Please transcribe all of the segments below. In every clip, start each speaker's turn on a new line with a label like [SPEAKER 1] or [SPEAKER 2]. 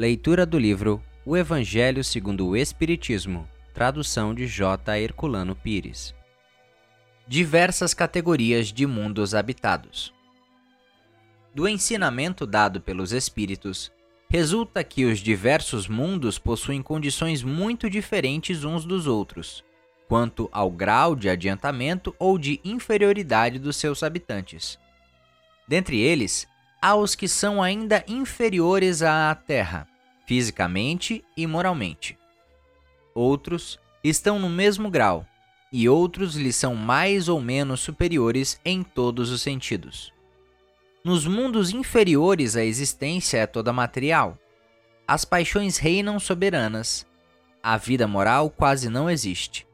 [SPEAKER 1] Leitura do livro O Evangelho segundo o Espiritismo, tradução de J. Herculano Pires. Diversas categorias de mundos habitados. Do ensinamento dado pelos Espíritos, resulta que os diversos mundos possuem condições muito diferentes uns dos outros, quanto ao grau de adiantamento ou de inferioridade dos seus habitantes. Dentre eles, há os que são ainda inferiores à Terra, fisicamente e moralmente. Outros estão no mesmo grau, e outros lhes são mais ou menos superiores em todos os sentidos. Nos mundos inferiores a existência é toda material. As paixões reinam soberanas. A vida moral quase não existe.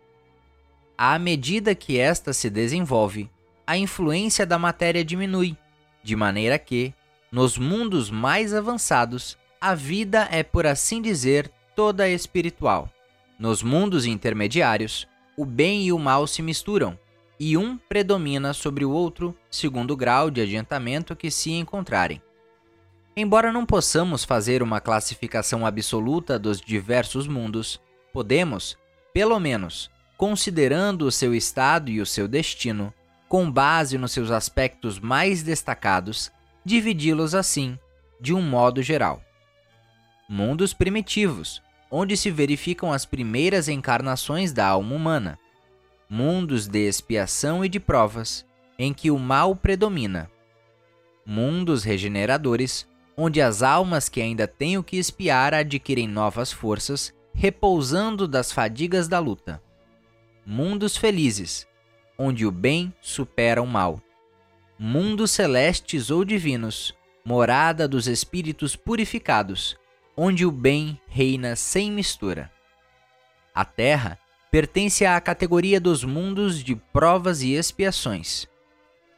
[SPEAKER 1] À medida que esta se desenvolve, a influência da matéria diminui, de maneira que, nos mundos mais avançados, a vida é, por assim dizer, toda espiritual. Nos mundos intermediários, o bem e o mal se misturam, e um predomina sobre o outro segundo o grau de adiantamento que se encontrarem. Embora não possamos fazer uma classificação absoluta dos diversos mundos, podemos, pelo menos, considerando o seu estado e o seu destino, com base nos seus aspectos mais destacados, dividi-los assim, de um modo geral mundos primitivos, onde se verificam as primeiras encarnações da alma humana, mundos de expiação e de provas, em que o mal predomina, mundos regeneradores, onde as almas que ainda têm o que espiar adquirem novas forças, repousando das fadigas da luta, mundos felizes, onde o bem supera o mal, mundos celestes ou divinos, morada dos espíritos purificados, onde o bem reina sem mistura. A Terra pertence à categoria dos mundos de provas e expiações,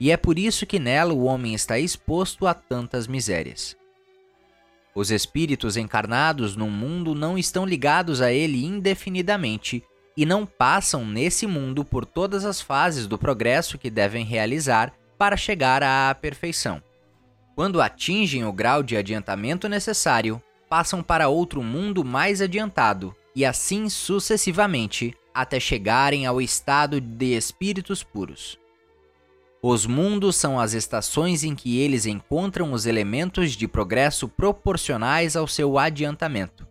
[SPEAKER 1] e é por isso que nela o homem está exposto a tantas misérias. Os espíritos encarnados num mundo não estão ligados a ele indefinidamente e não passam nesse mundo por todas as fases do progresso que devem realizar para chegar à perfeição. Quando atingem o grau de adiantamento necessário, passam para outro mundo mais adiantado, e assim sucessivamente, até chegarem ao estado de espíritos puros. Os mundos são as estações em que eles encontram os elementos de progresso proporcionais ao seu adiantamento.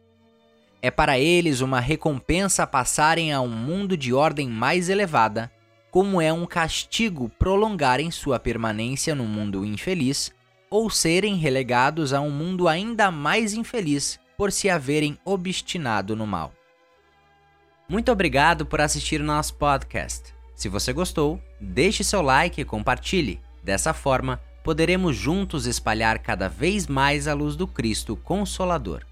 [SPEAKER 1] É para eles uma recompensa passarem a um mundo de ordem mais elevada, como é um castigo prolongarem sua permanência no mundo infeliz ou serem relegados a um mundo ainda mais infeliz por se haverem obstinado no mal. Muito obrigado por assistir o nosso podcast. Se você gostou, deixe seu like e compartilhe. Dessa forma, poderemos juntos espalhar cada vez mais a luz do Cristo Consolador.